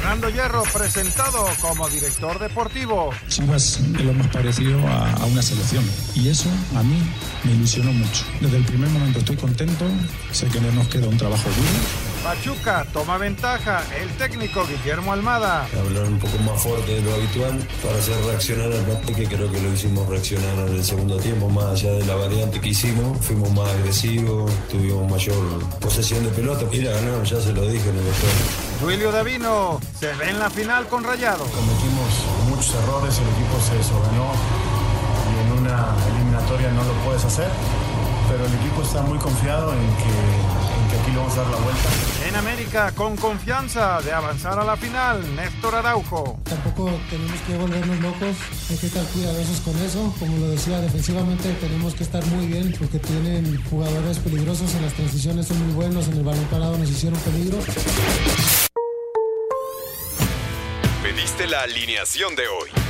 Fernando Hierro, presentado como director deportivo. Chivas es lo más parecido a, a una selección. Y eso a mí me ilusionó mucho. Desde el primer momento estoy contento. Sé que no nos queda un trabajo duro. Pachuca toma ventaja. El técnico Guillermo Almada. Hablar un poco más fuerte de lo habitual para hacer reaccionar al partido, que creo que lo hicimos reaccionar en el segundo tiempo, más allá de la variante que hicimos. Fuimos más agresivos, tuvimos mayor posesión de pelota. Y la ganamos, ya se lo dije en el vestuario. Duilio Davino se ve en la final con Rayado. Cometimos muchos errores, el equipo se desordenó y en una eliminatoria no lo puedes hacer, pero el equipo está muy confiado en que aquí le vamos a dar la vuelta. En América, con confianza de avanzar a la final, Néstor Araujo. Tampoco tenemos que volvernos locos, hay que estar cuidadosos con eso. Como lo decía, defensivamente tenemos que estar muy bien porque tienen jugadores peligrosos en las transiciones, son muy buenos, en el balón parado nos hicieron peligro. Pediste la alineación de hoy.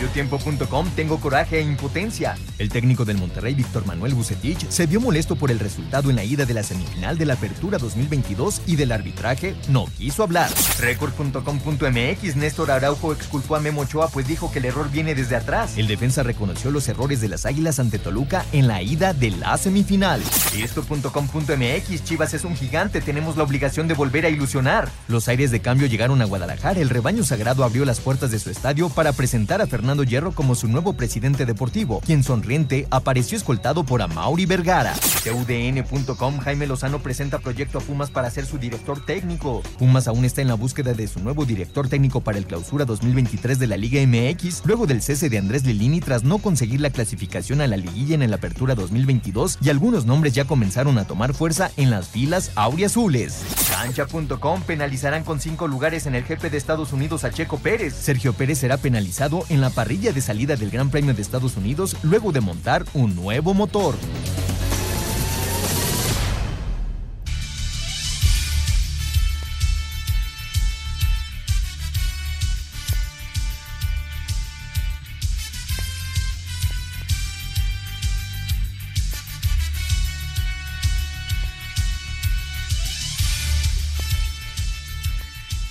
Mediotiempo.com Tengo coraje e impotencia. El técnico del Monterrey, Víctor Manuel Bucetich, se vio molesto por el resultado en la ida de la semifinal de la Apertura 2022 y del arbitraje no quiso hablar. Record.com.mx Néstor Araujo exculpó a Memo Ochoa pues dijo que el error viene desde atrás. El defensa reconoció los errores de las Águilas ante Toluca en la ida de la semifinal. Esto.com.mx Chivas es un gigante, tenemos la obligación de volver a ilusionar. Los aires de cambio llegaron a Guadalajara, el rebaño sagrado abrió las puertas de su estadio para presentar a Fernando Hierro como su nuevo presidente deportivo, quien sonriente apareció escoltado por Amaury Vergara. CUDN.com Jaime Lozano presenta proyecto a Pumas para ser su director técnico. Pumas aún está en la búsqueda de su nuevo director técnico para el clausura 2023 de la Liga MX, luego del cese de Andrés Lilini tras no conseguir la clasificación a la liguilla en el Apertura 2022 y algunos nombres ya comenzaron a tomar fuerza en las filas auriazules. Cancha.com penalizarán con cinco lugares en el jefe de Estados Unidos a Checo Pérez. Sergio Pérez será penalizado en la parrilla de salida del Gran Premio de Estados Unidos luego de montar un nuevo motor.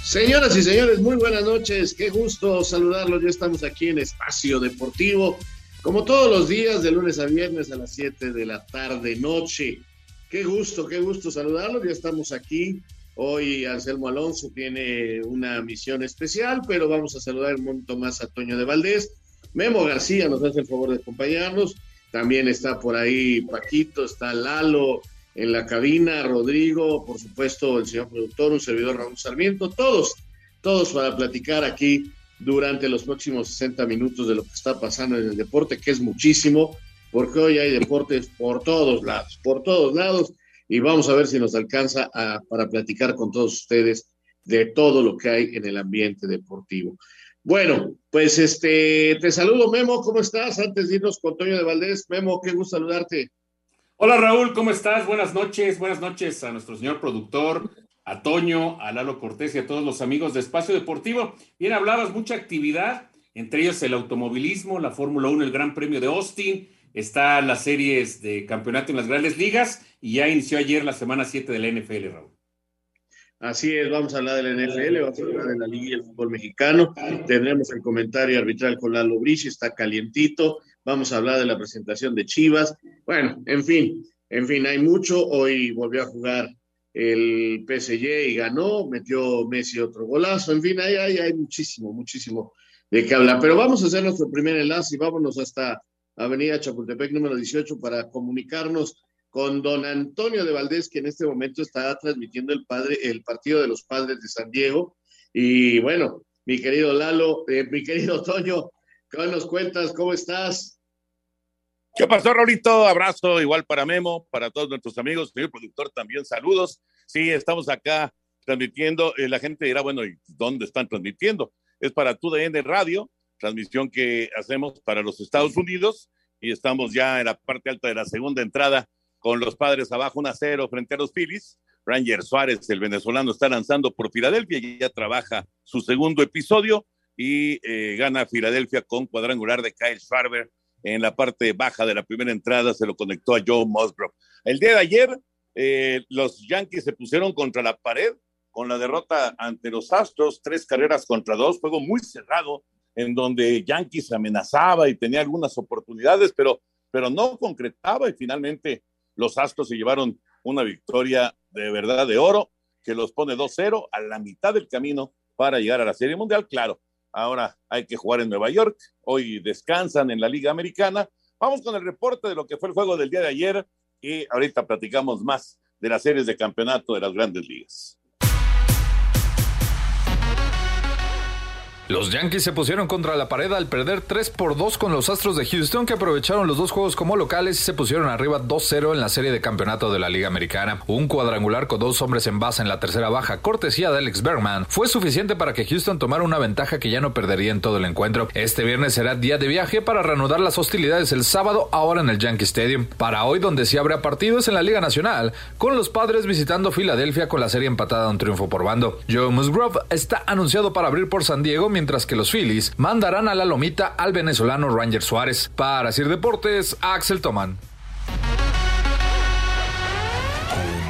Señoras y señores, muy buenas noches. Qué gusto saludarlos. Ya estamos aquí en Espacio Deportivo, como todos los días, de lunes a viernes a las 7 de la tarde, noche. Qué gusto, qué gusto saludarlos. Ya estamos aquí. Hoy Anselmo Alonso tiene una misión especial, pero vamos a saludar un monto más a Toño de Valdés. Memo García nos hace el favor de acompañarnos. También está por ahí Paquito, está Lalo, en la cabina, Rodrigo, por supuesto, el señor productor, un servidor Raúl Sarmiento, todos, todos para platicar aquí durante los próximos 60 minutos de lo que está pasando en el deporte, que es muchísimo, porque hoy hay deportes por todos lados, por todos lados, y vamos a ver si nos alcanza para platicar con todos ustedes de todo lo que hay en el ambiente deportivo. Bueno, pues este, te saludo Memo, ¿cómo estás? Antes de irnos con Toño de Valdés, Memo, qué gusto saludarte. Hola Raúl, ¿cómo estás? Buenas noches, buenas noches a nuestro señor productor, a Toño, a Lalo Cortés y a todos los amigos de Espacio Deportivo. Bien, hablabas mucha actividad, entre ellos el automovilismo, la Fórmula 1, el Gran Premio de Austin, está las series de campeonato en las grandes ligas y ya inició ayer la semana 7 de la NFL, Raúl. Así es, vamos a hablar de la NFL, vamos a hablar de la Liga del Fútbol Mexicano, tendremos el comentario arbitral con Lalo Brici, está calientito, vamos a hablar de la presentación de Chivas. Bueno, en fin, en fin, hay mucho. Hoy volvió a jugar el PSG y ganó, metió Messi otro golazo. En fin, hay, hay, hay muchísimo, muchísimo de qué hablar. Pero vamos a hacer nuestro primer enlace y vámonos hasta Avenida Chapultepec número 18 para comunicarnos con don Antonio de Valdés, que en este momento está transmitiendo el, padre, el partido de los padres de San Diego. Y bueno, mi querido Lalo, eh, mi querido Toño, ¿qué nos cuentas? ¿Cómo estás? ¿Qué pasó, Raulito? Abrazo igual para Memo, para todos nuestros amigos, señor productor también, saludos. Sí, estamos acá transmitiendo. Eh, la gente dirá, bueno, ¿y dónde están transmitiendo? Es para TUDN Radio, transmisión que hacemos para los Estados Unidos y estamos ya en la parte alta de la segunda entrada con los padres abajo 1 a 0 frente a los Phillies. Ranger Suárez, el venezolano, está lanzando por Filadelfia y ya trabaja su segundo episodio y eh, gana Filadelfia con cuadrangular de Kyle Schwarber en la parte baja de la primera entrada, se lo conectó a Joe Musgrove. El día de ayer, eh, los Yankees se pusieron contra la pared con la derrota ante los Astros, tres carreras contra dos, juego muy cerrado, en donde Yankees amenazaba y tenía algunas oportunidades, pero, pero no concretaba y finalmente los Astros se llevaron una victoria de verdad de oro que los pone 2-0 a la mitad del camino para llegar a la Serie Mundial. Claro, ahora hay que jugar en Nueva York, hoy descansan en la Liga Americana. Vamos con el reporte de lo que fue el juego del día de ayer y ahorita platicamos más de las series de campeonato de las grandes ligas. Los Yankees se pusieron contra la pared al perder 3 por 2 con los Astros de Houston que aprovecharon los dos juegos como locales y se pusieron arriba 2-0 en la serie de campeonato de la Liga Americana. Un cuadrangular con dos hombres en base en la tercera baja, cortesía de Alex Bergman, fue suficiente para que Houston tomara una ventaja que ya no perdería en todo el encuentro. Este viernes será día de viaje para reanudar las hostilidades el sábado ahora en el Yankee Stadium. Para hoy donde sí habrá partidos en la Liga Nacional, con los padres visitando Filadelfia con la serie empatada a un triunfo por bando. Joe Musgrove está anunciado para abrir por San Diego mientras que los Phillies mandarán a la lomita al venezolano Ranger Suárez. Para Sir Deportes, Axel Toman.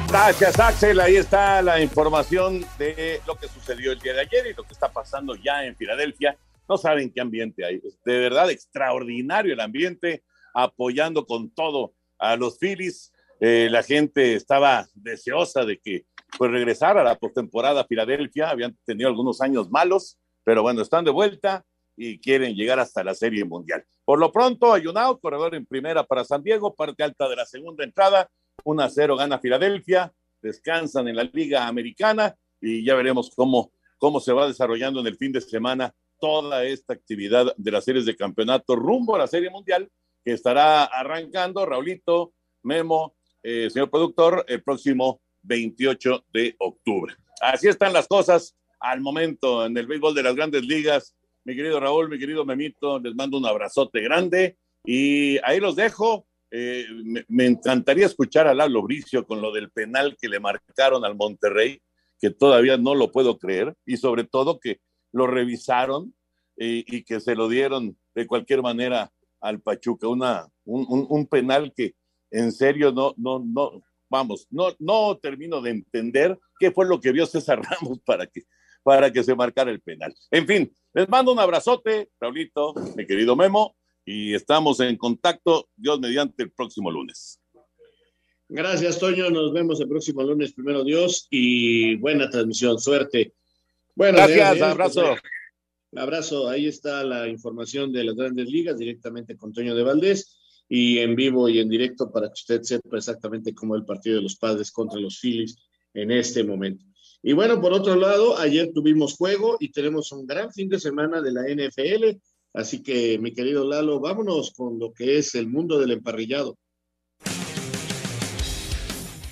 Gracias, Axel. Ahí está la información de lo que sucedió el día de ayer y lo que está pasando ya en Filadelfia. No saben qué ambiente hay. De verdad, extraordinario el ambiente, apoyando con todo a los Phillies. Eh, la gente estaba deseosa de que pues regresara a la postemporada Filadelfia. Habían tenido algunos años malos pero bueno, están de vuelta y quieren llegar hasta la Serie Mundial. Por lo pronto, hay un out, corredor en primera para San Diego, parte alta de la segunda entrada, 1 a 0 gana Filadelfia, descansan en la Liga Americana y ya veremos cómo, cómo se va desarrollando en el fin de semana toda esta actividad de las series de campeonato rumbo a la Serie Mundial que estará arrancando Raulito, Memo, eh, señor productor, el próximo 28 de octubre. Así están las cosas al momento en el béisbol de las grandes ligas. Mi querido Raúl, mi querido Memito, les mando un abrazote grande y ahí los dejo. Eh, me, encantaría escuchar a Lalo Bricio con lo del penal que le marcaron al Monterrey, que todavía no lo puedo creer, y sobre todo que lo revisaron y, que se lo dieron de cualquier manera al Pachuca. Una, un, un penal que en serio no, no, no, vamos, no, no termino de entender qué fue lo que vio César Ramos para que para que se marcara el penal. En fin, les mando un abrazote, Raulito, mi querido Memo, y estamos en contacto, Dios mediante, el próximo lunes. Gracias, Toño. Nos vemos el próximo lunes, primero Dios, y buena transmisión. Suerte. Bueno, gracias, abrazo. abrazo. Ahí está la información de las grandes ligas directamente con Toño de Valdés y en vivo y en directo para que usted sepa exactamente cómo el partido de los padres contra los Phillies en este momento. Y bueno, por otro lado, ayer tuvimos juego y tenemos un gran fin de semana de la NFL. Así que, mi querido Lalo, vámonos con lo que es el mundo del emparrillado.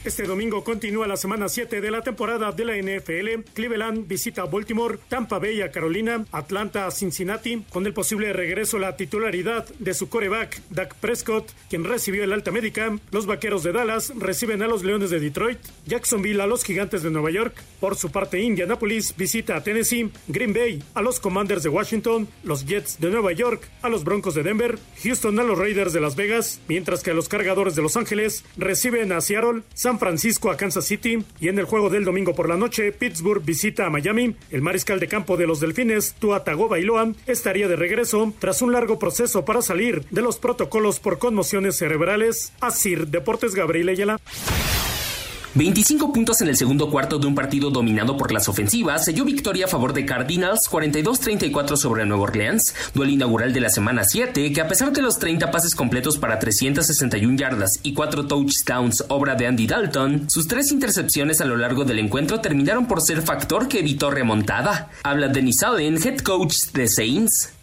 Este domingo continúa la semana 7 de la temporada de la NFL. Cleveland visita a Baltimore, Tampa Bay a Carolina, Atlanta a Cincinnati, con el posible regreso a la titularidad de su coreback, Dak Prescott, quien recibió el alta médica. Los vaqueros de Dallas reciben a los Leones de Detroit, Jacksonville a los Gigantes de Nueva York. Por su parte, Indianapolis visita a Tennessee, Green Bay a los Commanders de Washington, los Jets de Nueva York a los Broncos de Denver, Houston a los Raiders de Las Vegas, mientras que los cargadores de Los Ángeles reciben a Seattle, San Francisco a Kansas City y en el juego del domingo por la noche, Pittsburgh visita a Miami. El mariscal de campo de los Delfines, Tua Tagovailoa, estaría de regreso tras un largo proceso para salir de los protocolos por conmociones cerebrales. Asir Deportes Gabriel Ayala. 25 puntos en el segundo cuarto de un partido dominado por las ofensivas, selló victoria a favor de Cardinals 42-34 sobre Nueva Orleans, duelo inaugural de la semana 7, que a pesar de los 30 pases completos para 361 yardas y 4 touchdowns obra de Andy Dalton, sus tres intercepciones a lo largo del encuentro terminaron por ser factor que evitó remontada. Habla Dennis Allen, head coach de Saints.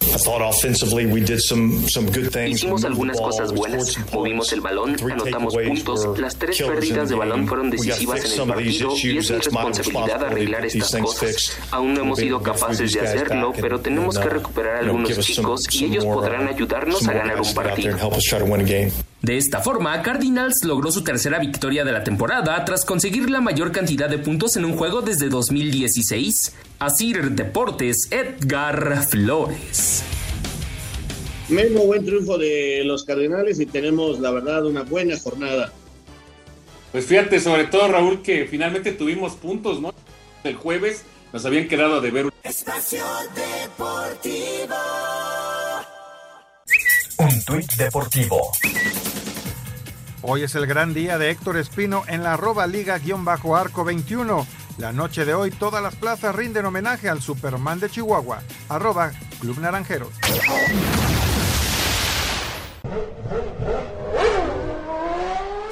Hicimos algunas cosas buenas, movimos el balón, anotamos puntos, las tres pérdidas de balón fueron decisivas en el partido y es mi responsabilidad arreglar estas cosas. Aún no hemos sido capaces de hacerlo, pero tenemos que recuperar a algunos chicos y ellos podrán ayudarnos a ganar un partido. De esta forma, Cardinals logró su tercera victoria de la temporada tras conseguir la mayor cantidad de puntos en un juego desde 2016. Asir Deportes, Edgar Flores. Memo, buen triunfo de los Cardinales y tenemos, la verdad, una buena jornada. Pues fíjate, sobre todo Raúl, que finalmente tuvimos puntos, ¿no? El jueves nos habían quedado de ver. Espacio Deportivo. Un tuit deportivo. Hoy es el gran día de Héctor Espino en la arroba liga-arco 21. La noche de hoy todas las plazas rinden homenaje al Superman de Chihuahua. Arroba Club Naranjeros.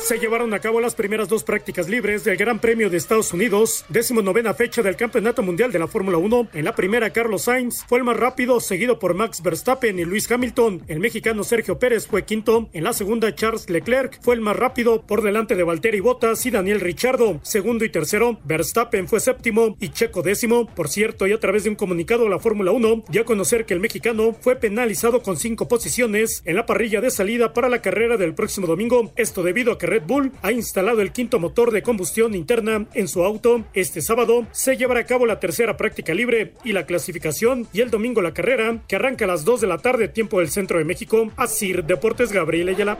Se llevaron a cabo las primeras dos prácticas libres del Gran Premio de Estados Unidos, novena fecha del Campeonato Mundial de la Fórmula 1. En la primera, Carlos Sainz fue el más rápido, seguido por Max Verstappen y Luis Hamilton. El mexicano Sergio Pérez fue quinto. En la segunda, Charles Leclerc fue el más rápido, por delante de Valtteri Bottas y Daniel Richardo. Segundo y tercero, Verstappen fue séptimo y Checo décimo. Por cierto, y a través de un comunicado, la Fórmula 1 dio a conocer que el mexicano fue penalizado con cinco posiciones en la parrilla de salida para la carrera del próximo domingo. Esto debido a que Red Bull ha instalado el quinto motor de combustión interna en su auto. Este sábado se llevará a cabo la tercera práctica libre y la clasificación y el domingo la carrera que arranca a las 2 de la tarde tiempo del centro de México. Asir Deportes Gabriel Ayala.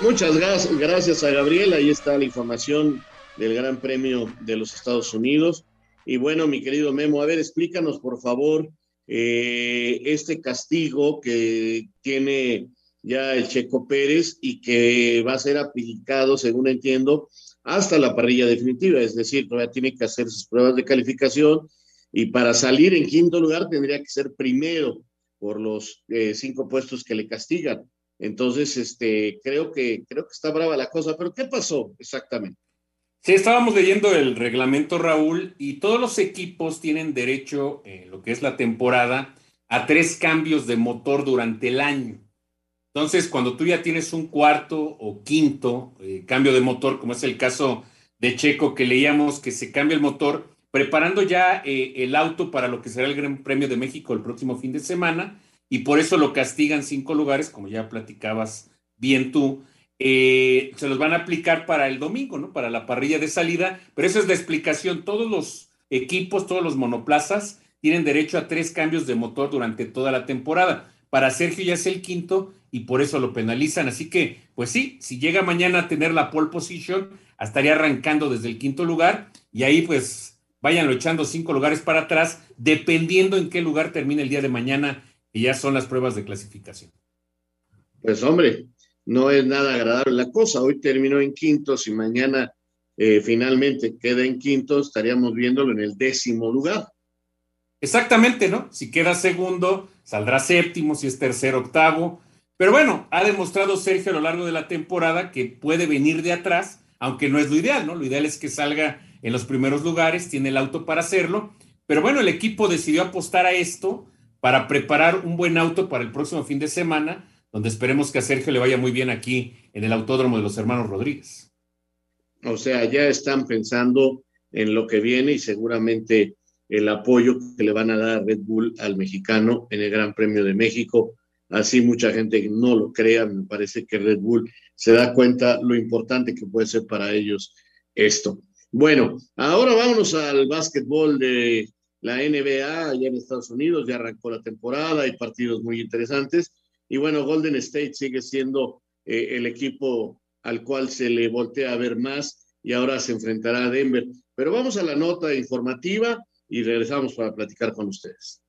Muchas gracias a Gabriel. Ahí está la información del Gran Premio de los Estados Unidos. Y bueno, mi querido Memo, a ver, explícanos por favor eh, este castigo que tiene ya el Checo Pérez y que va a ser aplicado, según entiendo, hasta la parrilla definitiva, es decir, todavía tiene que hacer sus pruebas de calificación y para salir en quinto lugar tendría que ser primero por los eh, cinco puestos que le castigan. Entonces, este, creo que, creo que está brava la cosa, pero ¿qué pasó exactamente? Sí, estábamos leyendo el reglamento, Raúl, y todos los equipos tienen derecho, en lo que es la temporada, a tres cambios de motor durante el año. Entonces, cuando tú ya tienes un cuarto o quinto eh, cambio de motor, como es el caso de Checo, que leíamos que se cambia el motor, preparando ya eh, el auto para lo que será el Gran Premio de México el próximo fin de semana, y por eso lo castigan cinco lugares, como ya platicabas bien tú, eh, se los van a aplicar para el domingo, ¿no? Para la parrilla de salida, pero esa es la explicación. Todos los equipos, todos los monoplazas tienen derecho a tres cambios de motor durante toda la temporada. Para Sergio ya es el quinto y por eso lo penalizan. Así que, pues sí, si llega mañana a tener la pole position, estaría arrancando desde el quinto lugar y ahí pues váyanlo echando cinco lugares para atrás, dependiendo en qué lugar termine el día de mañana, y ya son las pruebas de clasificación. Pues hombre, no es nada agradable la cosa. Hoy terminó en quinto, si mañana eh, finalmente queda en quinto, estaríamos viéndolo en el décimo lugar. Exactamente, ¿no? Si queda segundo, saldrá séptimo, si es tercero, octavo. Pero bueno, ha demostrado Sergio a lo largo de la temporada que puede venir de atrás, aunque no es lo ideal, ¿no? Lo ideal es que salga en los primeros lugares, tiene el auto para hacerlo. Pero bueno, el equipo decidió apostar a esto para preparar un buen auto para el próximo fin de semana, donde esperemos que a Sergio le vaya muy bien aquí en el Autódromo de los Hermanos Rodríguez. O sea, ya están pensando en lo que viene y seguramente el apoyo que le van a dar Red Bull al mexicano en el Gran Premio de México. Así mucha gente no lo crea, me parece que Red Bull se da cuenta lo importante que puede ser para ellos esto. Bueno, ahora vámonos al básquetbol de la NBA allá en Estados Unidos, ya arrancó la temporada, hay partidos muy interesantes y bueno, Golden State sigue siendo eh, el equipo al cual se le voltea a ver más y ahora se enfrentará a Denver. Pero vamos a la nota informativa y regresamos para platicar con ustedes.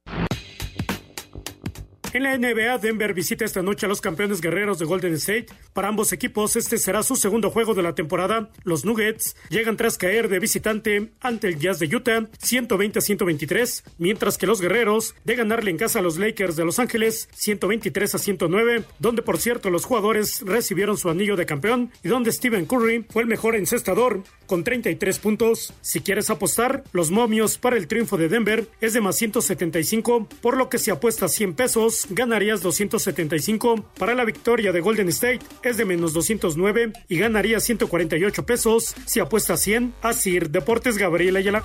En la NBA, Denver visita esta noche a los campeones guerreros de Golden State. Para ambos equipos, este será su segundo juego de la temporada. Los Nuggets llegan tras caer de visitante ante el Jazz de Utah, 120 a 123, mientras que los guerreros de ganarle en casa a los Lakers de Los Ángeles, 123 a 109, donde por cierto los jugadores recibieron su anillo de campeón y donde Stephen Curry fue el mejor encestador con 33 puntos. Si quieres apostar, los momios para el triunfo de Denver es de más 175, por lo que si apuestas 100 pesos, ganarías 275. Para la victoria de Golden State es de menos 209 y ganarías 148 pesos si apuestas 100. Así, Deportes Gabriel Ayala.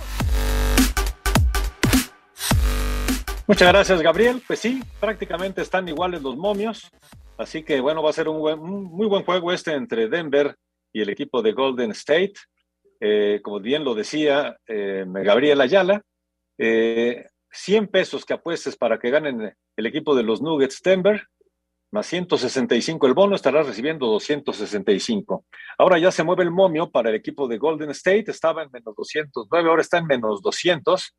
Muchas gracias, Gabriel. Pues sí, prácticamente están iguales los momios. Así que bueno, va a ser un, muy buen juego este entre Denver y el equipo de Golden State. Eh, como bien lo decía eh, Gabriel Ayala, eh, 100 pesos que apuestes para que ganen el equipo de los Nuggets Denver, más 165 el bono, estará recibiendo 265. Ahora ya se mueve el momio para el equipo de Golden State, estaba en menos 209, ahora está en menos 200.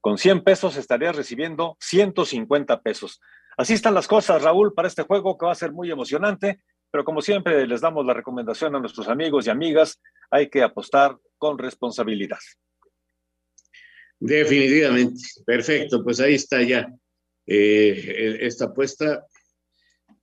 Con 100 pesos estaría recibiendo 150 pesos. Así están las cosas, Raúl, para este juego que va a ser muy emocionante, pero como siempre les damos la recomendación a nuestros amigos y amigas, hay que apostar con responsabilidad. Definitivamente. Perfecto, pues ahí está ya eh, esta apuesta.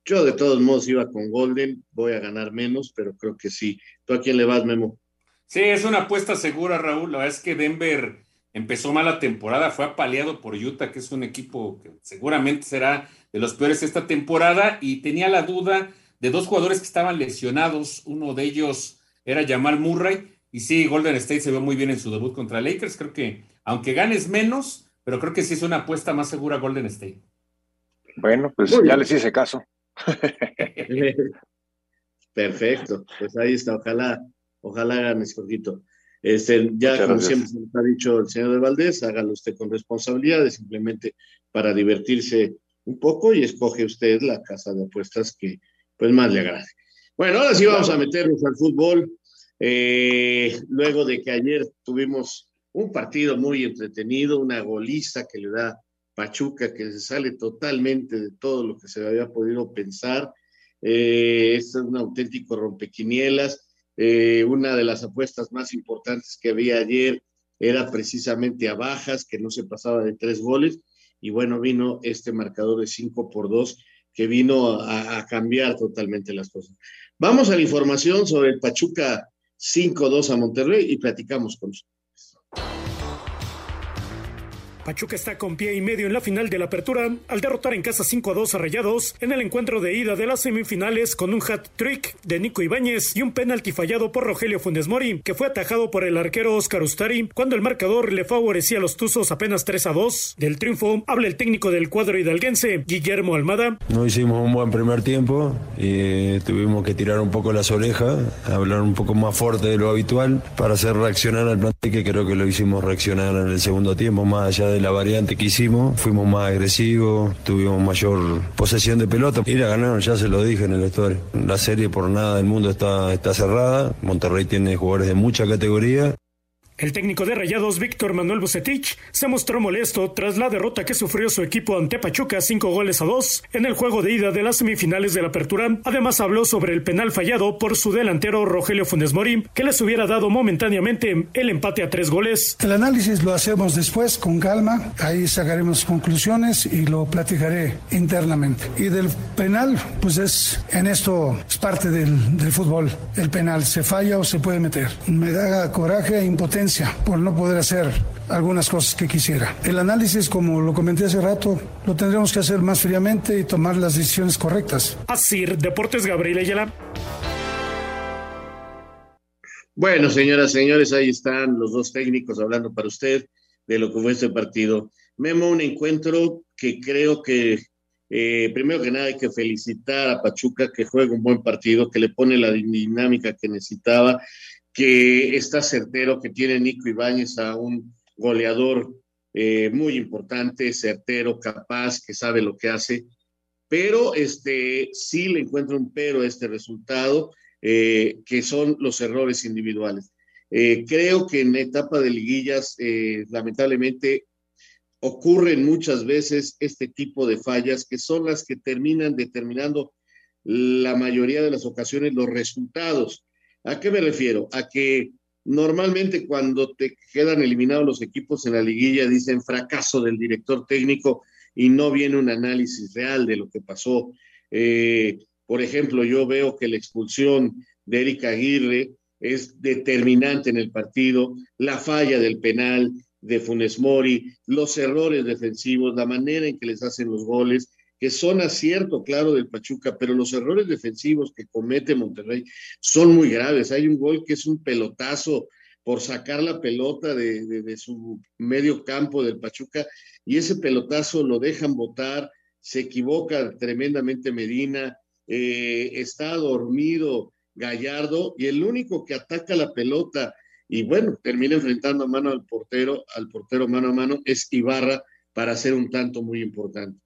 Yo de todos modos iba con Golden, voy a ganar menos, pero creo que sí. ¿Tú a quién le vas, Memo? Sí, es una apuesta segura, Raúl. La verdad es que Denver empezó mala temporada, fue apaleado por Utah, que es un equipo que seguramente será de los peores esta temporada, y tenía la duda de dos jugadores que estaban lesionados. Uno de ellos era Jamal Murray, y sí, Golden State se ve muy bien en su debut contra Lakers. Creo que aunque ganes menos, pero creo que sí es una apuesta más segura Golden State. Bueno, pues ya les hice caso. Perfecto, pues ahí está, ojalá, ojalá hagan poquito. Este, ya como siempre se nos ha dicho el señor de Valdés, hágalo usted con responsabilidad, simplemente para divertirse un poco y escoge usted la casa de apuestas que pues más le agrade. Bueno, ahora sí vamos a meternos al fútbol. Eh, luego de que ayer tuvimos un partido muy entretenido, una goliza que le da Pachuca, que se sale totalmente de todo lo que se había podido pensar. Eh, es un auténtico rompequinielas. Eh, una de las apuestas más importantes que había ayer era precisamente a bajas, que no se pasaba de tres goles. Y bueno, vino este marcador de cinco por dos que vino a, a cambiar totalmente las cosas. Vamos a la información sobre el Pachuca 5-2 a Monterrey y platicamos con usted. Pachuca está con pie y medio en la final de la apertura al derrotar en casa 5 a 2 a Rayados en el encuentro de ida de las semifinales con un hat trick de Nico Ibáñez y un penalti fallado por Rogelio Funes Mori, que fue atajado por el arquero Oscar Ustari cuando el marcador le favorecía a los Tuzos apenas 3 a 2. Del triunfo habla el técnico del cuadro hidalguense, Guillermo Almada. No hicimos un buen primer tiempo y tuvimos que tirar un poco las orejas, hablar un poco más fuerte de lo habitual para hacer reaccionar al plantel que creo que lo hicimos reaccionar en el segundo tiempo, más allá de de la variante que hicimos, fuimos más agresivos, tuvimos mayor posesión de pelota. Ir a ganar, ya se lo dije en el vestuario. La serie por nada del mundo está, está cerrada. Monterrey tiene jugadores de mucha categoría el técnico de Rayados, Víctor Manuel Bucetich, se mostró molesto tras la derrota que sufrió su equipo ante Pachuca cinco goles a dos en el juego de ida de las semifinales de la apertura. Además habló sobre el penal fallado por su delantero Rogelio Funes Mori, que les hubiera dado momentáneamente el empate a tres goles. El análisis lo hacemos después con calma, ahí sacaremos conclusiones y lo platicaré internamente. Y del penal, pues es en esto es parte del, del fútbol. El penal se falla o se puede meter. Me da coraje e impotencia por no poder hacer algunas cosas que quisiera. El análisis, como lo comenté hace rato, lo tendremos que hacer más fríamente y tomar las decisiones correctas. Así, Deportes Gabriel Ayala. Bueno, señoras, señores, ahí están los dos técnicos hablando para usted de lo que fue este partido. Memo, un encuentro que creo que, eh, primero que nada, hay que felicitar a Pachuca que juega un buen partido, que le pone la dinámica que necesitaba que está certero, que tiene Nico Ibáñez a un goleador eh, muy importante, certero, capaz, que sabe lo que hace, pero este, sí le encuentro un pero a este resultado. eh, que son los errores individuales. Eh, creo que en etapa de liguillas, lamentablemente, ocurren muchas veces este tipo de fallas que son las que terminan determinando la mayoría de las ocasiones los resultados. ¿A qué me refiero? A que normalmente cuando te quedan eliminados los equipos en la liguilla dicen fracaso del director técnico y no viene un análisis real de lo que pasó. Eh, por ejemplo, yo veo que la expulsión de Erika Aguirre es determinante en el partido, la falla del penal, de Funes Mori, los errores defensivos, la manera en que les hacen los goles, que son acierto, claro, del Pachuca, pero los errores defensivos que comete Monterrey son muy graves. Hay un gol que es un pelotazo por sacar la pelota de, su medio campo del Pachuca y ese pelotazo lo dejan botar, se equivoca tremendamente Medina, eh, está dormido Gallardo y el único que ataca la pelota y bueno, termina enfrentando a mano al portero, al portero mano a mano, es Ibarra para hacer un tanto muy importante.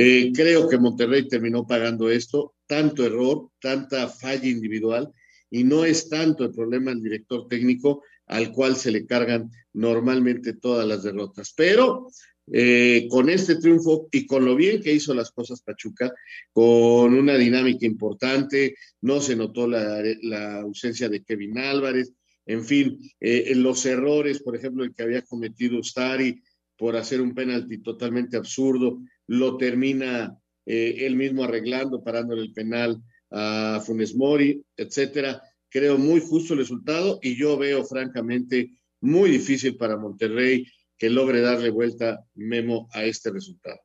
Eh, creo que Monterrey terminó pagando esto, tanto error, tanta falla individual, y no es tanto el problema del director técnico al cual se le cargan normalmente todas las derrotas. Pero eh, con este triunfo y con lo bien que hizo las cosas Pachuca, con una dinámica importante, no se notó la, ausencia de Kevin Álvarez, en fin, eh, los errores, por ejemplo, el que había cometido Ustari por hacer un penalti totalmente absurdo, lo termina eh, él mismo arreglando, parándole el penal a Funes Mori, etcétera. Creo muy justo el resultado y yo veo francamente muy difícil para Monterrey que logre darle vuelta Memo a este resultado.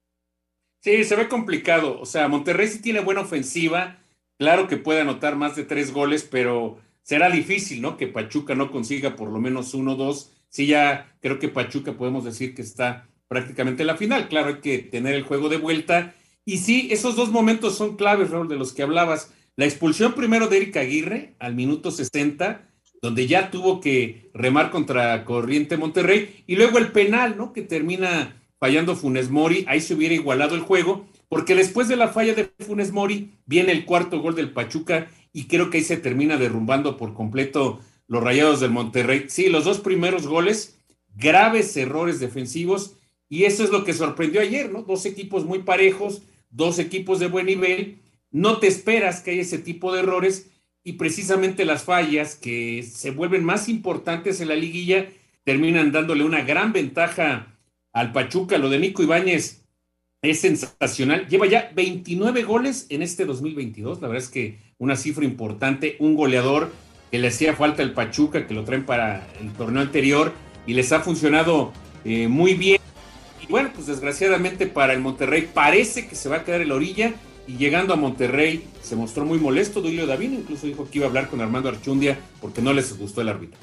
Sí, se ve complicado. O sea, Monterrey sí tiene buena ofensiva. Claro que puede anotar más de tres goles, pero será difícil, ¿no? Que Pachuca no consiga por lo menos uno o dos. Sí, ya creo que Pachuca podemos decir que está prácticamente en la final. Claro, hay que tener el juego de vuelta. Y sí, esos dos momentos son claves, Raúl, de los que hablabas. La expulsión primero de Erika Aguirre al minuto 60, donde ya tuvo que remar contra Corriente Monterrey, y luego el penal, ¿no? Que termina fallando Funes Mori, ahí se hubiera igualado el juego, porque después de la falla de Funes Mori viene el cuarto gol del Pachuca y creo que ahí se termina derrumbando por completo los rayados del Monterrey. Sí, los dos primeros goles, graves errores defensivos y eso es lo que sorprendió ayer, ¿no? Dos equipos muy parejos, dos equipos de buen nivel, no te esperas que haya ese tipo de errores y precisamente las fallas que se vuelven más importantes en la liguilla terminan dándole una gran ventaja al Pachuca. Lo de Nico Ibáñez es sensacional. Lleva ya 29 goles en este 2022. La verdad es que una cifra importante. Un goleador que le hacía falta el Pachuca, que lo traen para el torneo anterior y les ha funcionado eh, muy bien. Y bueno, pues desgraciadamente para el Monterrey parece que se va a quedar en la orilla. Y llegando a Monterrey se mostró muy molesto. Duilio Davino incluso dijo que iba a hablar con Armando Archundia porque no les gustó el árbitro.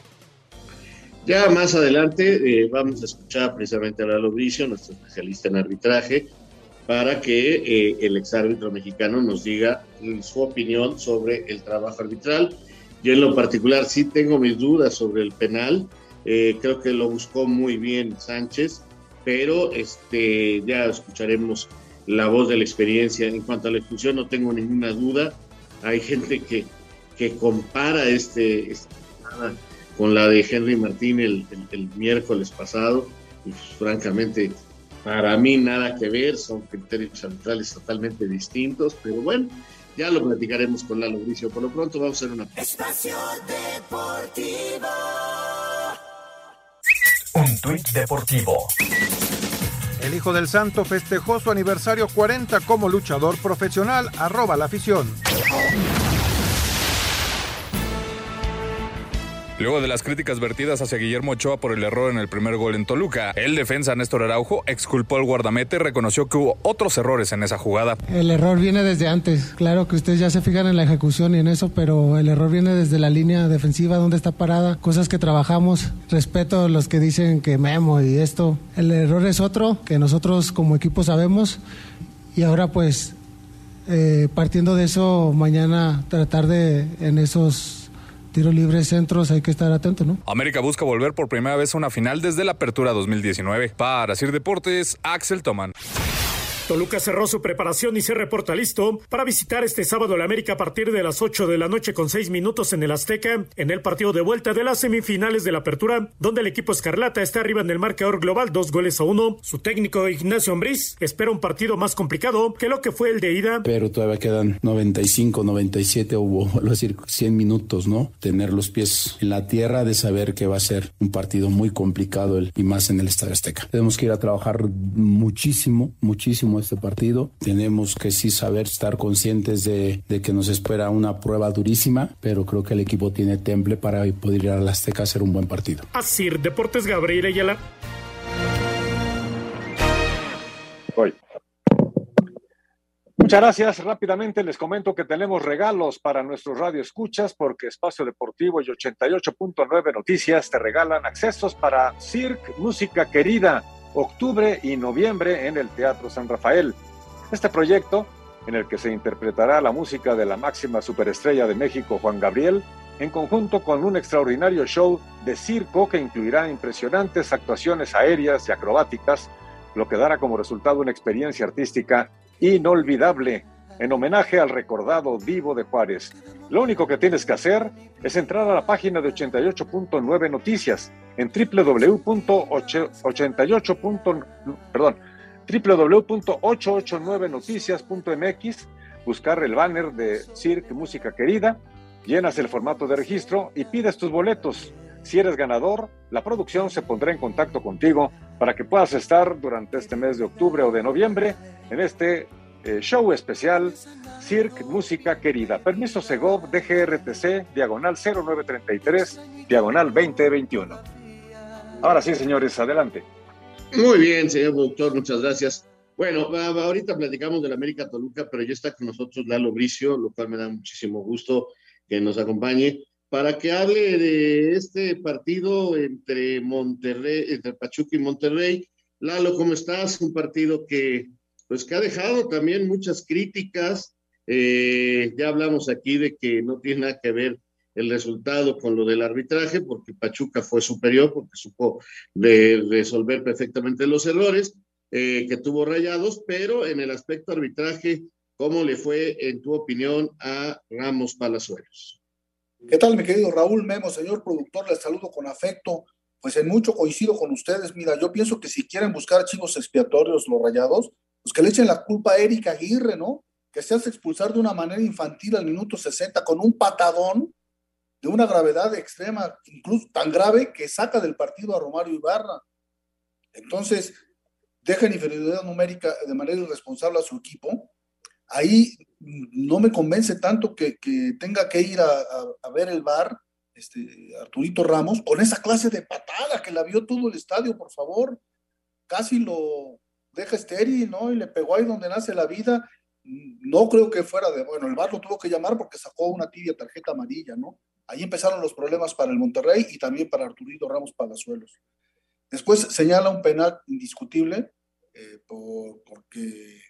Ya más adelante eh, vamos a escuchar precisamente a Lalo Bricio, nuestro especialista en arbitraje, para que eh, el exárbitro mexicano nos diga su opinión sobre el trabajo arbitral. Yo en lo particular sí tengo mis dudas sobre el penal, eh, creo que lo buscó muy bien Sánchez, pero este, ya escucharemos la voz de la experiencia. En cuanto a la expulsión no tengo ninguna duda, hay gente que, que compara este, con la de Henry Martín el, el miércoles pasado, y pues, francamente para mí nada que ver, son criterios centrales totalmente distintos, pero bueno, ya lo platicaremos con Lalo Bricio. Por lo pronto vamos a hacer una... Espacio Deportivo. Tuit deportivo. El hijo del santo festejó su aniversario 40 como luchador profesional, arroba la afición. Luego de las críticas vertidas hacia Guillermo Ochoa por el error en el primer gol en Toluca, el defensa Néstor Araujo exculpó al guardamete y reconoció que hubo otros errores en esa jugada. El error viene desde antes. Claro que ustedes ya se fijan en la ejecución y en eso, pero el error viene desde la línea defensiva donde está parada, cosas que trabajamos. Respeto a los que dicen que Memo y esto. El error es otro que nosotros como equipo sabemos y ahora pues eh, partiendo de eso mañana tratar de en esos tiro libre, centros, hay que estar atento, ¿no? América busca volver por primera vez a una final desde la apertura 2019. Para Sir Deportes, Axel Toman. Toluca cerró su preparación y se reporta listo para visitar este sábado la América a partir de las 8 de la noche con 6 minutos en el Azteca, en el partido de vuelta de las semifinales de la apertura, donde el equipo Escarlata está arriba en el marcador global, dos goles a uno. Su técnico Ignacio Ambriz espera un partido más complicado que lo que fue el de ida. Pero todavía quedan 95, 97 o decir 100 minutos, ¿no? Tener los pies en la tierra de saber que va a ser un partido muy complicado y más en el Estadio Azteca. Tenemos que ir a trabajar muchísimo, muchísimo este partido. Tenemos que sí saber estar conscientes de, que nos espera una prueba durísima, pero creo que el equipo tiene temple para poder ir a la Azteca a hacer un buen partido. Así, Deportes Gabriel Ayala. Muchas gracias. Rápidamente les comento que tenemos regalos para nuestros radio escuchas porque Espacio Deportivo y 88.9 Noticias te regalan accesos para Cirque Música Querida octubre y noviembre en el Teatro San Rafael. Este proyecto, en el que se interpretará la música de la máxima superestrella de México, Juan Gabriel, en conjunto con un extraordinario show de circo que incluirá impresionantes actuaciones aéreas y acrobáticas, lo que dará como resultado una experiencia artística inolvidable en homenaje al recordado Vivo de Juárez. Lo único que tienes que hacer es entrar a la página de 88.9 Noticias en www.88. Perdón, www.889noticias.mx, buscar el banner de Cirque Música Querida, llenas el formato de registro y pides tus boletos. Si eres ganador, la producción se pondrá en contacto contigo para que puedas estar durante este mes de octubre o de noviembre en este eh, show especial Cirque Música Querida. Permiso Segov DGRTC, diagonal 0933, diagonal 2021. Ahora sí, señores, adelante. Muy bien, señor doctor, muchas gracias. Bueno, ahorita platicamos del América Toluca, pero ya está con nosotros Lalo Bricio, lo cual me da muchísimo gusto que nos acompañe para que hable de este partido entre Monterrey, entre Pachuca y Monterrey. Lalo, ¿cómo estás? Un partido que pues que ha dejado también muchas críticas. Eh, ya hablamos aquí de que no tiene nada que ver el resultado con lo del arbitraje, porque Pachuca fue superior, porque supo de resolver perfectamente los errores eh, que tuvo rayados, pero en el aspecto arbitraje, ¿cómo le fue, en tu opinión, a Ramos Palazuelos? ¿Qué tal, mi querido Raúl Memo, señor productor? Les saludo con afecto. Pues en mucho coincido con ustedes. Mira, yo pienso que si quieren buscar chivos expiatorios los rayados, pues que le echen la culpa a Erika Aguirre, ¿no? Que se hace expulsar de una manera infantil al minuto 60 con un patadón de una gravedad extrema, incluso tan grave que saca del partido a Romario Ibarra. Entonces, deja en inferioridad numérica de manera irresponsable a su equipo. Ahí no me convence tanto que, tenga que ir a, ver el bar este, Arturito Ramos con esa clase de patada que la vio todo el estadio, por favor. Casi lo, deja estéril, ¿no? Y le pegó ahí donde nace la vida. No creo que fuera de, bueno, el VAR lo tuvo que llamar porque sacó una tibia tarjeta amarilla, ¿no? Ahí empezaron los problemas para el Monterrey y también para Arturito Ramos Palazuelos. Después señala un penal indiscutible eh, porque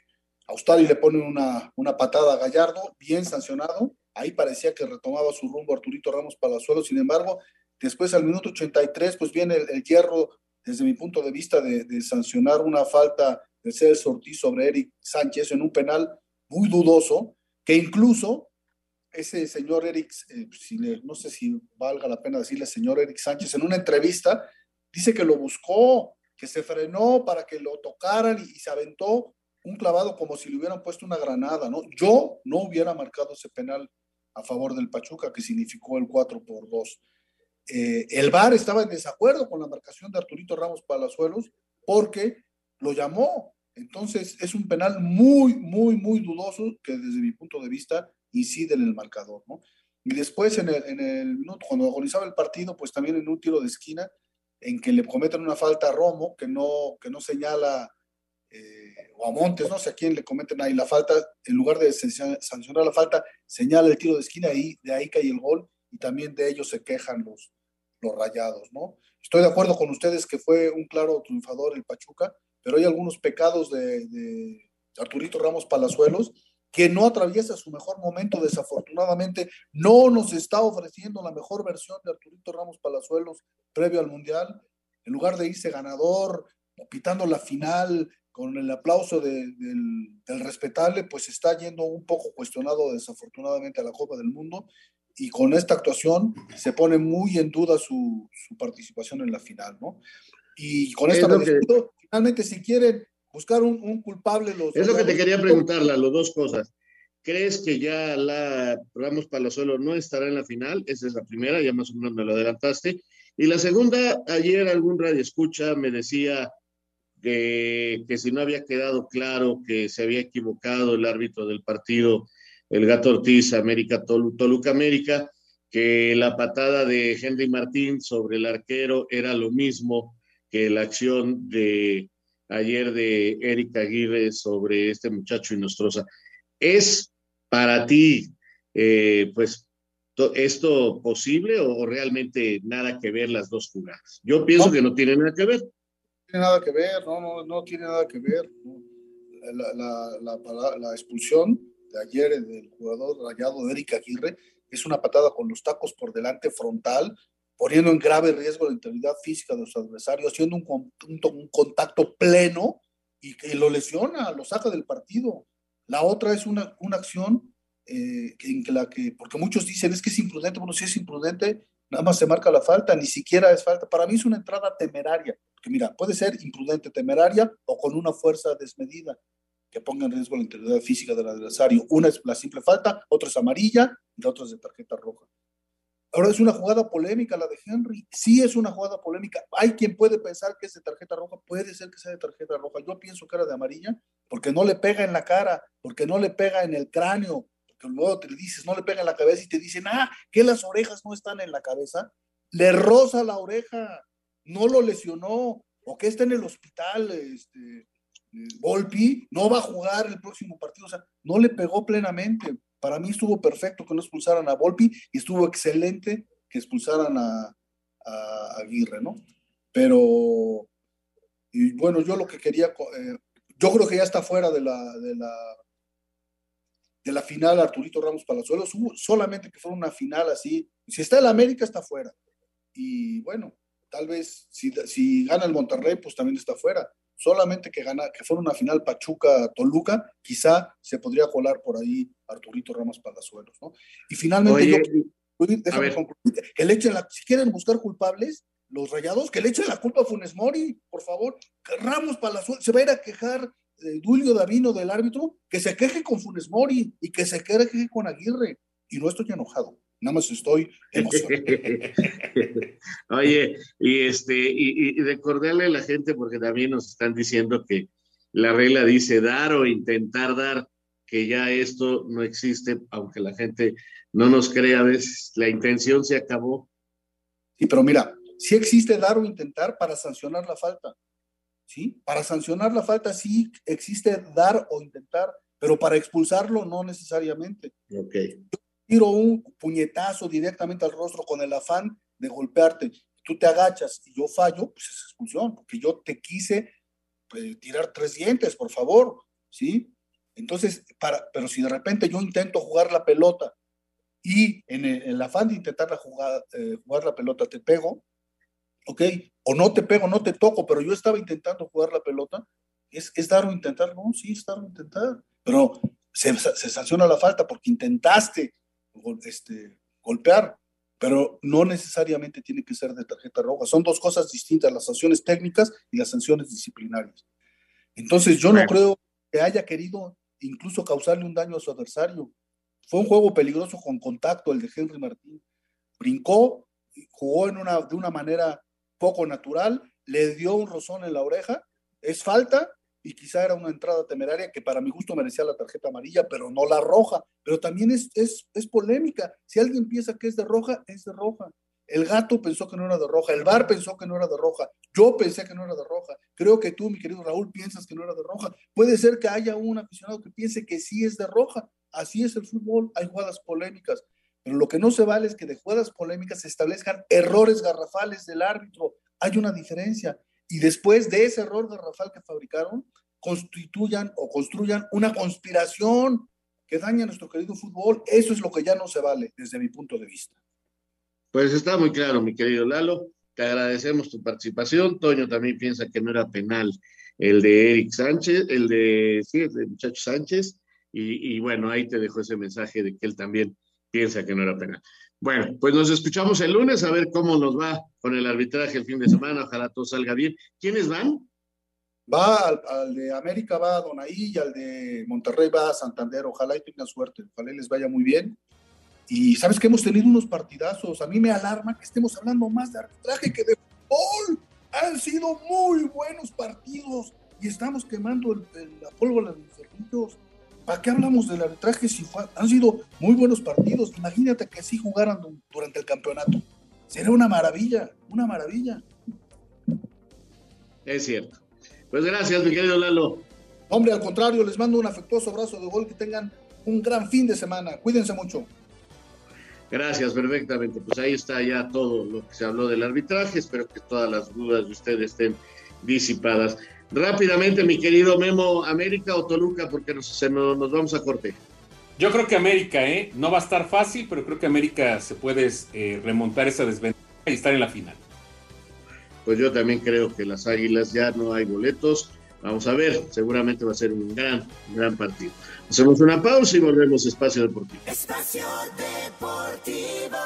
Austari le pone una, una patada a Gallardo, bien sancionado. Ahí parecía que retomaba su rumbo Arturito Ramos Palazuelos. Sin embargo, después al minuto 83, pues viene el hierro desde mi punto de vista, de, sancionar una falta de Celso Ortiz sobre Eric Sánchez en un penal muy dudoso, que incluso ese señor Eric, eh, si no sé si valga la pena decirle señor Eric Sánchez, en una entrevista dice que lo buscó, que se frenó para que lo tocaran y, se aventó un clavado como si le hubieran puesto una granada, ¿no? Yo no hubiera marcado ese penal a favor del Pachuca, que significó el 4 por 2. Eh, el VAR estaba en desacuerdo con la marcación de Arturito Ramos Palazuelos porque lo llamó. Entonces es un penal muy, muy, muy dudoso que desde mi punto de vista incide en el marcador, ¿no? Y después en el, en el minuto, cuando agonizaba el partido, pues también en un tiro de esquina, en que le cometen una falta a Romo, que no, que no señala, eh, o a Montes, no sé a quién le cometen ahí la falta, en lugar de sancionar la falta, señala el tiro de esquina y de ahí cae el gol, y también de ellos se quejan los, los rayados, ¿no? Estoy de acuerdo con ustedes que fue un claro triunfador el Pachuca, pero hay algunos pecados de, Arturito Ramos Palazuelos que no atraviesa su mejor momento, desafortunadamente, no nos está ofreciendo la mejor versión de Arturito Ramos Palazuelos previo al Mundial, en lugar de irse ganador, pitando la final con el aplauso del, del, respetable, pues está yendo un poco cuestionado desafortunadamente a la Copa del Mundo y con esta actuación se pone muy en duda su, su participación en la final, ¿no? Y con esta finalmente si quieren buscar un, un culpable los... Es lo que te quería preguntar, las dos cosas. ¿Crees que ya la Ramos Palazuelo no estará en la final? Esa es la primera, ya más o menos me lo adelantaste. Y la segunda, ayer algún radio escucha me decía que, que si no había quedado claro que se había equivocado el árbitro del partido, el Gato Ortiz, América Toluca América, que la patada de Henry Martín sobre el arquero era lo mismo que la acción de ayer de Erika Aguirre sobre este muchacho Inostrosa. ¿Es para ti, eh, pues, esto posible o, realmente nada que ver las dos jugadas? Yo pienso que no tiene nada que ver. No tiene nada que ver, no, no, no tiene nada que ver. La, la, la, la, expulsión de ayer del jugador rayado Erika Aguirre es una patada con los tacos por delante frontal, poniendo en grave riesgo la integridad física de los adversarios, haciendo un, contacto pleno y que lo lesiona, lo saca del partido. La otra es una, una acción eh, en la que, porque muchos dicen es que es imprudente, bueno, si es imprudente, nada más se marca la falta, ni siquiera es falta. Para mí es una entrada temeraria, que mira, puede ser imprudente, temeraria o con una fuerza desmedida que ponga en riesgo la integridad física del adversario. Una es la simple falta, otra es amarilla y la otra es de tarjeta roja. Ahora es una jugada polémica la de Henry. Sí es una jugada polémica. Hay quien puede pensar que es de tarjeta roja. Puede ser que sea de tarjeta roja. Yo pienso que era de amarilla porque no le pega en la cara, porque no le pega en el cráneo, porque luego te dices, no le pega en la cabeza y te dicen, ah, que las orejas no están en la cabeza. Le roza la oreja, no lo lesionó, o que está en el hospital, este, Volpi, no va a jugar el próximo partido. O sea, no le pegó plenamente para mí estuvo perfecto que no expulsaran a Volpi y estuvo excelente que expulsaran a, Aguirre, ¿no? Pero, y bueno, yo lo que quería, eh, yo creo que ya está fuera de la, de la, de la final Arturito Ramos Palazuelos, solamente que fuera una final así. Si está el América, está fuera. Y bueno, tal vez si, si gana el Monterrey, pues también está fuera solamente que gana, que fuera una final Pachuca-Toluca, quizá se podría colar por ahí Arturito Ramos Palazuelos, ¿no? Y finalmente yo, déjame concluir, que le echen la, si quieren buscar culpables, los rayados, que le echen la culpa a Funes Mori, por favor, Ramos Palazuelos, se va a ir a quejar eh, Dulio Davino del árbitro, que se queje con Funes Mori y que se queje con Aguirre, y no estoy enojado nada más estoy emocionado. Oye, y este, y, y, recordarle a la gente, porque también nos están diciendo que la regla dice dar o intentar dar, que ya esto no existe, aunque la gente no nos crea a veces, la intención se acabó. Sí, pero mira, sí existe dar o intentar para sancionar la falta. ¿Sí? Para sancionar la falta sí existe dar o intentar, pero para expulsarlo no necesariamente. Ok tiro un puñetazo directamente al rostro con el afán de golpearte, tú te agachas y yo fallo, pues es expulsión, porque yo te quise pues, tirar tres dientes, por favor, ¿sí? Entonces, para, pero si de repente yo intento jugar la pelota y en el, afán de intentar la jugar, eh, jugar la pelota te pego, ¿ok? O no te pego, no te toco, pero yo estaba intentando jugar la pelota, ¿es, es dar o intentar? No, sí, es dar o intentar, pero se sanciona la falta porque intentaste este, golpear, pero no necesariamente tiene que ser de tarjeta roja. Son dos cosas distintas, las sanciones técnicas y las sanciones disciplinarias. Entonces yo no creo que haya querido incluso causarle un daño a su adversario. Fue un juego peligroso con contacto el de Henry Martín. Brincó, jugó en una, de una manera poco natural, le dio un rozón en la oreja, es falta, y quizá era una entrada temeraria que para mi gusto merecía la tarjeta amarilla, pero no la roja. Pero también es, es, es polémica. Si alguien piensa que es de roja, es de roja. El gato pensó que no era de roja, el bar pensó que no era de roja, yo pensé que no era de roja, creo que tú, mi querido Raúl, piensas que no era de roja. Puede ser que haya un aficionado que piense que sí es de roja. Así es el fútbol, hay jugadas polémicas. Pero lo que no se vale es que de jugadas polémicas se establezcan errores garrafales del árbitro. Hay una diferencia y después de ese error garrafal que fabricaron, constituyan o construyan una conspiración que daña a nuestro querido fútbol. Eso es lo que ya no se vale desde mi punto de vista. Pues está muy claro, mi querido Lalo. Te agradecemos tu participación. Toño también piensa que no era penal el de Eric Sánchez, el de, sí, el de Muchacho Sánchez, y, bueno, ahí te dejo ese mensaje de que él también piensa que no era penal. Bueno, pues nos escuchamos el lunes a ver cómo nos va con el arbitraje el fin de semana, ojalá todo salga bien. ¿Quiénes van? Va al, de América, va Donaí y al de Monterrey va a Santander. Ojalá y tengan suerte, ojalá les vaya muy bien. Y sabes que hemos tenido unos partidazos. A mí me alarma que estemos hablando más de arbitraje que de fútbol. Han sido muy buenos partidos y estamos quemando el, la pólvora los cerritos. ¿Para qué hablamos del arbitraje si han sido muy buenos partidos? Imagínate que sí jugaran durante el campeonato. Sería una maravilla, una maravilla. Es cierto. Pues gracias, mi querido Lalo. Hombre, al contrario, les mando un afectuoso abrazo de gol, que tengan un gran fin de semana. Cuídense mucho. Gracias, perfectamente. Pues ahí está ya todo lo que se habló del arbitraje. Espero que todas las dudas de ustedes estén disipadas. Rápidamente, mi querido Memo, América o Toluca, porque nos, nos, vamos a corte. Yo creo que América, ¿eh? No va a estar fácil, pero creo que América se puede eh, remontar esa desventaja y estar en la final. Pues yo también creo que las Águilas ya no hay boletos. Vamos a ver, seguramente va a ser un gran, gran partido. Hacemos una pausa y volvemos a Espacio Deportivo. Espacio Deportivo.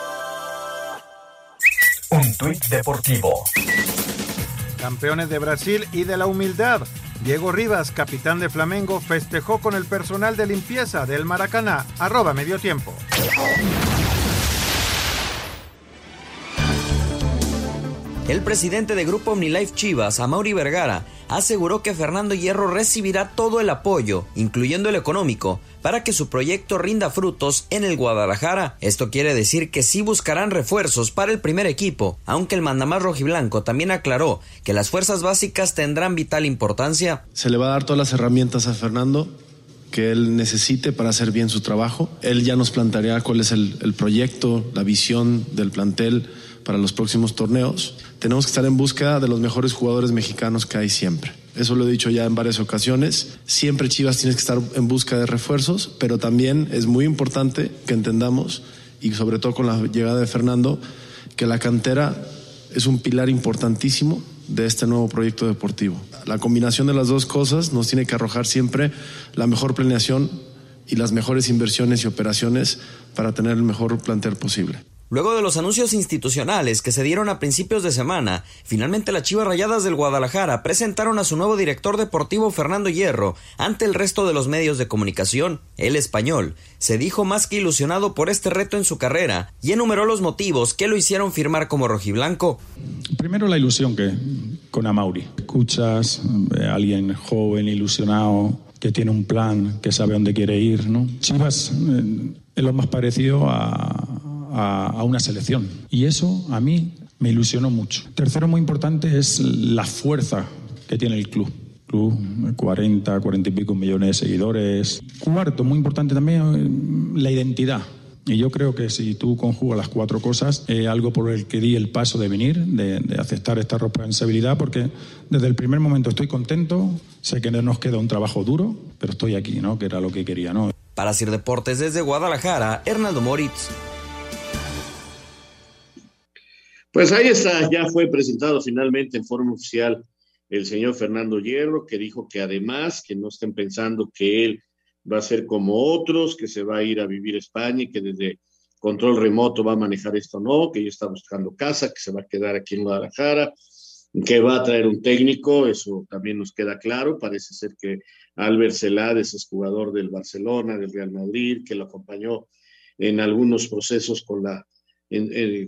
Un tuit deportivo. Campeones de Brasil y de la humildad. Diego Rivas, capitán de Flamengo, festejó con el personal de limpieza del Maracaná. Arroba medio tiempo. El presidente de Grupo OmniLife Chivas, Amaury Vergara, aseguró que Fernando Hierro recibirá todo el apoyo, incluyendo el económico, para que su proyecto rinda frutos en el Guadalajara. Esto quiere decir que sí buscarán refuerzos para el primer equipo, aunque el mandamás rojiblanco también aclaró que las fuerzas básicas tendrán vital importancia. Se le va a dar todas las herramientas a Fernando que él necesite para hacer bien su trabajo. Él ya nos planteará cuál es el, el proyecto, la visión del plantel para los próximos torneos tenemos que estar en busca de los mejores jugadores mexicanos que hay siempre. Eso lo he dicho ya en varias ocasiones. Siempre Chivas tiene que estar en busca de refuerzos, pero también es muy importante que entendamos, y sobre todo con la llegada de Fernando, que la cantera es un pilar importantísimo de este nuevo proyecto deportivo. La combinación de las dos cosas nos tiene que arrojar siempre la mejor planeación y las mejores inversiones y operaciones para tener el mejor plantel posible. Luego de los anuncios institucionales que se dieron a principios de semana, finalmente las Chivas Rayadas del Guadalajara presentaron a su nuevo director deportivo Fernando Hierro ante el resto de los medios de comunicación. El español se dijo más que ilusionado por este reto en su carrera y enumeró los motivos que lo hicieron firmar como rojiblanco. Primero la ilusión que con Amauri. Escuchas a eh, alguien joven, ilusionado, que tiene un plan, que sabe dónde quiere ir, ¿no? Chivas eh, es lo más parecido a a, una selección. Y eso a mí me ilusionó mucho. Tercero, muy importante, es la fuerza que tiene el club. Club, 40, 40 y pico millones de seguidores. Cuarto, muy importante también, la identidad. Y yo creo que si tú conjugas las cuatro cosas, es algo por el que di el paso de venir, de, de, aceptar esta responsabilidad, porque desde el primer momento estoy contento, sé que nos queda un trabajo duro, pero estoy aquí, ¿no? Que era lo que quería, ¿no? Para Sir Deportes desde Guadalajara, Hernaldo Moritz. Pues ahí está, ya fue presentado finalmente en forma oficial el señor Fernando Hierro, que dijo que además, que no estén pensando que él va a ser como otros, que se va a ir a vivir a España y que desde control remoto va a manejar esto, no, que ya está buscando casa, que se va a quedar aquí en Guadalajara, que va a traer un técnico, eso también nos queda claro, parece ser que Albert Celades es jugador del Barcelona, del Real Madrid, que lo acompañó en algunos procesos con la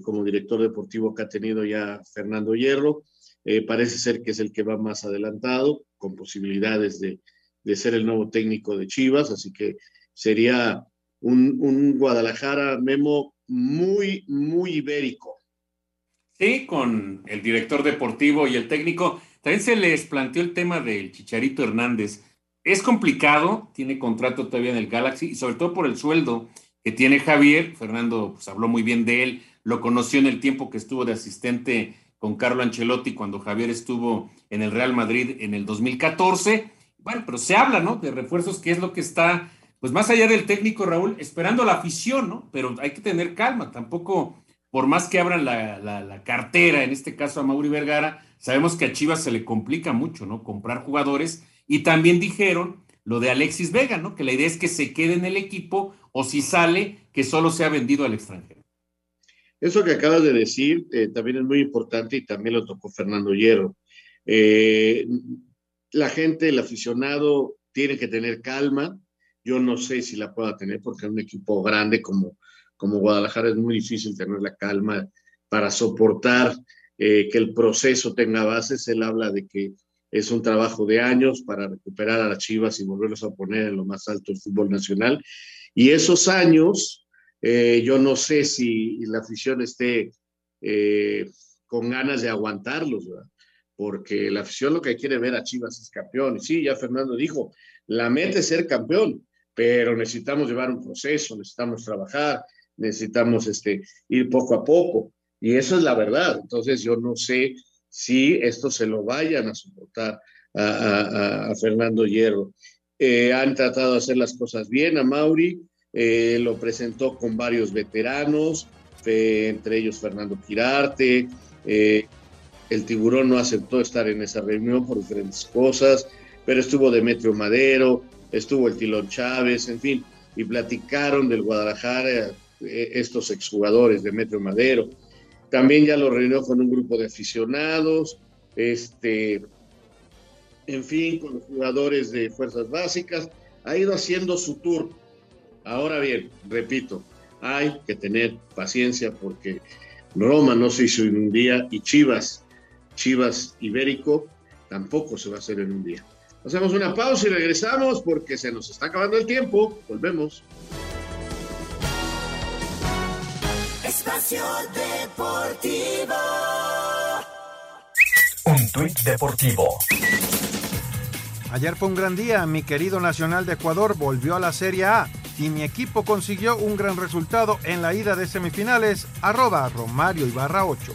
como director deportivo que ha tenido ya Fernando Hierro. Eh, parece ser que es el que va más adelantado, con posibilidades de, de ser el nuevo técnico de Chivas, así que sería un, un, Guadalajara Memo muy, muy ibérico. Sí, con el director deportivo y el técnico. También se les planteó el tema del Chicharito Hernández. Es complicado, tiene contrato todavía en el Galaxy y sobre todo por el sueldo que tiene Javier. Fernando pues, habló muy bien de él, lo conoció en el tiempo que estuvo de asistente con Carlo Ancelotti cuando Javier estuvo en el Real Madrid en el 2014. Bueno, pero se habla, ¿no? De refuerzos, que es lo que está, pues más allá del técnico Raúl, esperando la afición, ¿no? Pero hay que tener calma, tampoco por más que abran la, cartera, en este caso a Mauri Vergara, sabemos que a Chivas se le complica mucho, ¿no? Comprar jugadores. Y también dijeron lo de Alexis Vega, ¿no? Que la idea es que se quede en el equipo o si sale, que solo sea vendido al extranjero. Eso que acabas de decir eh, también es muy importante y también lo tocó Fernando Hierro. Eh, la gente, el aficionado, tiene que tener calma. Yo no sé si la pueda tener porque en un equipo grande como, como Guadalajara es muy difícil tener la calma para soportar eh, que el proceso tenga bases. Él habla de que es un trabajo de años para recuperar a las Chivas y volverlos a poner en lo más alto del fútbol nacional. Y esos años, eh, yo no sé si la afición esté eh, con ganas de aguantarlos, ¿verdad? porque la afición lo que quiere ver a Chivas es campeón. Y sí, ya Fernando dijo, la meta es ser campeón, pero necesitamos llevar un proceso, necesitamos trabajar, necesitamos este, ir poco a poco. Y eso es la verdad. Entonces yo no sé si esto se lo vayan a soportar a, Fernando Hierro. Eh, han tratado de hacer las cosas bien a Mauri, eh, lo presentó con varios veteranos, entre ellos Fernando Quirarte, eh, el tiburón no aceptó estar en esa reunión por diferentes cosas, pero estuvo Demetrio Madero, estuvo el Tilón Chávez, en fin, y platicaron del Guadalajara eh, estos exjugadores, Demetrio Madero. También ya lo reunió con un grupo de aficionados, este, en fin, con los jugadores de fuerzas básicas. Ha ido haciendo su tour. Ahora bien, repito, hay que tener paciencia porque Roma no se hizo en un día y Chivas Chivas Ibérico tampoco se va a hacer en un día. Hacemos una pausa y regresamos porque se nos está acabando el tiempo. Volvemos. Espacio Deportivo. Un tuit deportivo. Ayer fue un gran día. Mi querido Nacional de Ecuador volvió a la Serie A y mi equipo consiguió un gran resultado en la ida de semifinales. Arroba Romario Ibarra 8.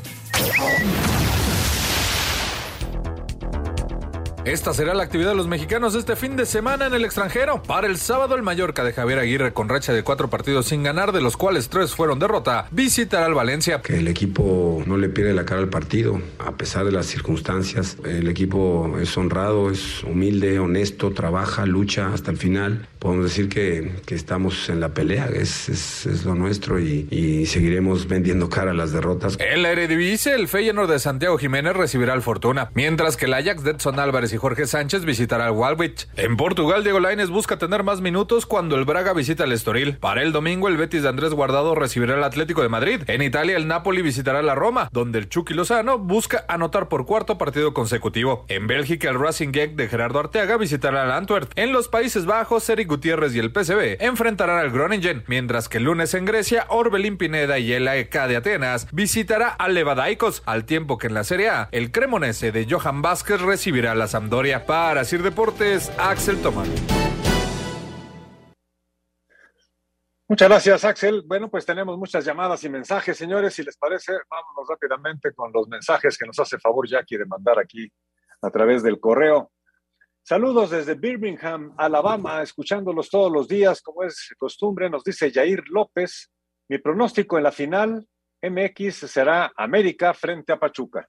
Esta será la actividad de los mexicanos este fin de semana en el extranjero. Para el sábado, el Mallorca de Javier Aguirre, con racha de cuatro partidos sin ganar, de los cuales tres fueron derrota, visitará al Valencia. Que el equipo no le pierde la cara al partido, a pesar de las circunstancias. El equipo es honrado, es humilde, honesto, trabaja, lucha hasta el final. Podemos decir que, que estamos en la pelea, es, es, lo nuestro y, y, seguiremos vendiendo cara a las derrotas. En la Eredivisie, el Feyenoord de Santiago Jiménez recibirá al Fortuna, mientras que el Ajax de Edson Álvarez y Jorge Sánchez visitará al Walwich. En Portugal, Diego Lainez busca tener más minutos cuando el Braga visita el Estoril. Para el domingo, el Betis de Andrés Guardado recibirá al Atlético de Madrid. En Italia, el Napoli visitará la Roma, donde el Chucky Lozano busca anotar por cuarto partido consecutivo. En Bélgica, el Racing Gang de Gerardo Arteaga visitará al Antwerp. En los Países Bajos, Eric Gutiérrez y el PSV enfrentarán al Groningen, mientras que el lunes en Grecia, Orbelín Pineda y el AEK de Atenas visitará al Levadaikos, al tiempo que en la Serie A, el Cremonese de Johan Vázquez recibirá a la Sampdoria. Para Sir Deportes, Axel Tomás. Muchas gracias, Axel. Bueno, pues tenemos muchas llamadas y mensajes, señores. Si les parece, vámonos rápidamente con los mensajes que nos hace favor Jackie de mandar aquí a través del correo. Saludos desde Birmingham, Alabama, escuchándolos todos los días, como es costumbre, nos dice Jair López. Mi pronóstico en la final MX será América frente a Pachuca.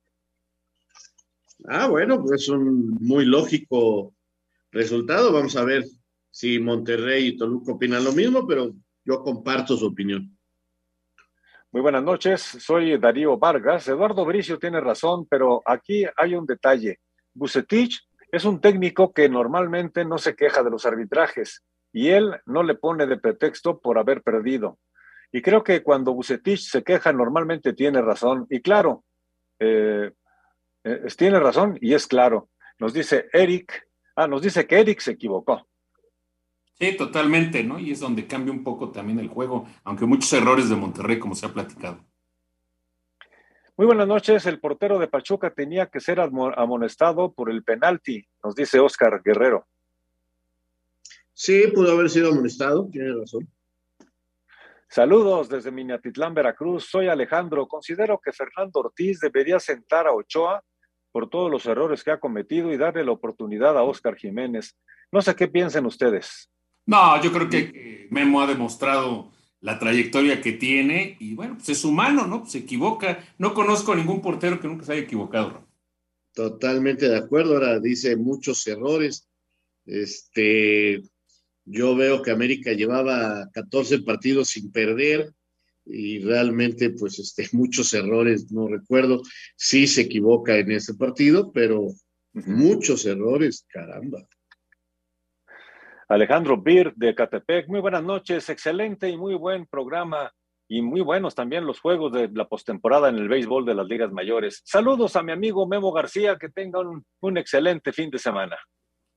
Ah, bueno, pues es un muy lógico resultado. Vamos a ver si Monterrey y Toluca opinan lo mismo, pero yo comparto su opinión. Muy buenas noches, soy Darío Vargas. Eduardo Bricio tiene razón, pero aquí hay un detalle. Bucetich es un técnico que normalmente no se queja de los arbitrajes y él no le pone de pretexto por haber perdido. Y creo que cuando Bucetich se queja normalmente tiene razón. Y claro, eh, eh, tiene razón y es claro. Nos dice Eric, ah, nos dice que Eric se equivocó. Sí, totalmente, ¿no? Y es donde cambia un poco también el juego, aunque muchos errores de Monterrey, como se ha platicado. Muy buenas noches. El portero de Pachuca tenía que ser amonestado por el penalti, nos dice Oscar Guerrero. Sí, pudo haber sido amonestado, tiene razón. Saludos desde Minatitlán, Veracruz. Soy Alejandro. Considero que Fernando Ortiz debería sentar a Ochoa por todos los errores que ha cometido y darle la oportunidad a Oscar Jiménez. No sé qué piensen ustedes. No, yo creo que Memo ha demostrado la trayectoria que tiene y bueno, pues es humano, ¿no? Se equivoca. No conozco a ningún portero que nunca se haya equivocado. Totalmente de acuerdo. Ahora dice muchos errores. Este, yo veo que América llevaba 14 partidos sin perder y realmente pues este, muchos errores, no recuerdo, sí se equivoca en ese partido, pero muchos errores, caramba. Alejandro Bir de Catepec, muy buenas noches, excelente y muy buen programa y muy buenos también los juegos de la postemporada en el béisbol de las ligas mayores. Saludos a mi amigo Memo García, que tengan un, un excelente fin de semana.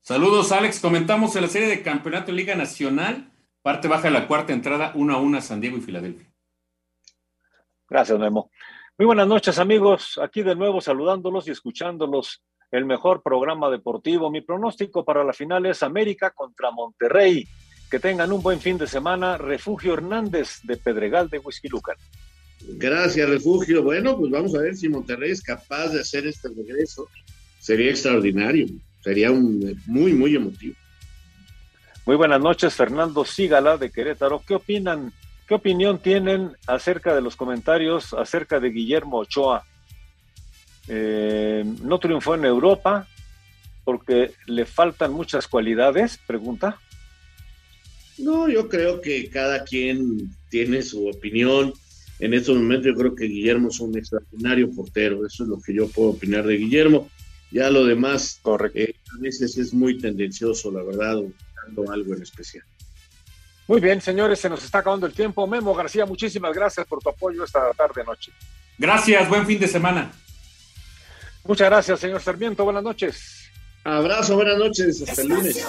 Saludos Alex, comentamos en la serie de campeonato de Liga Nacional, parte baja de la cuarta entrada, 1 a 1 San Diego y Filadelfia. Gracias Memo. Muy buenas noches amigos, aquí de nuevo saludándolos y escuchándolos el mejor programa deportivo. Mi pronóstico para la final es América contra Monterrey. Que tengan un buen fin de semana. Refugio Hernández de Pedregal de Whisky Lucan. Gracias, Refugio. Bueno, pues vamos a ver si Monterrey es capaz de hacer este regreso. Sería extraordinario. Sería un, muy, muy emotivo. Muy buenas noches, Fernando Sígala de Querétaro. ¿Qué opinan? ¿Qué opinión tienen acerca de los comentarios acerca de Guillermo Ochoa? Eh, no triunfó en Europa porque le faltan muchas cualidades, pregunta. No, yo creo que cada quien tiene su opinión. En estos momentos yo creo que Guillermo es un extraordinario portero, eso es lo que yo puedo opinar de Guillermo. Ya lo demás, eh, a veces es muy tendencioso, la verdad, buscando algo en especial. Muy bien, señores, se nos está acabando el tiempo. Memo García, muchísimas gracias por tu apoyo esta tarde noche. Gracias, buen fin de semana. Muchas gracias, señor Sarmiento. Buenas noches. Abrazo, buenas noches. Hasta el lunes.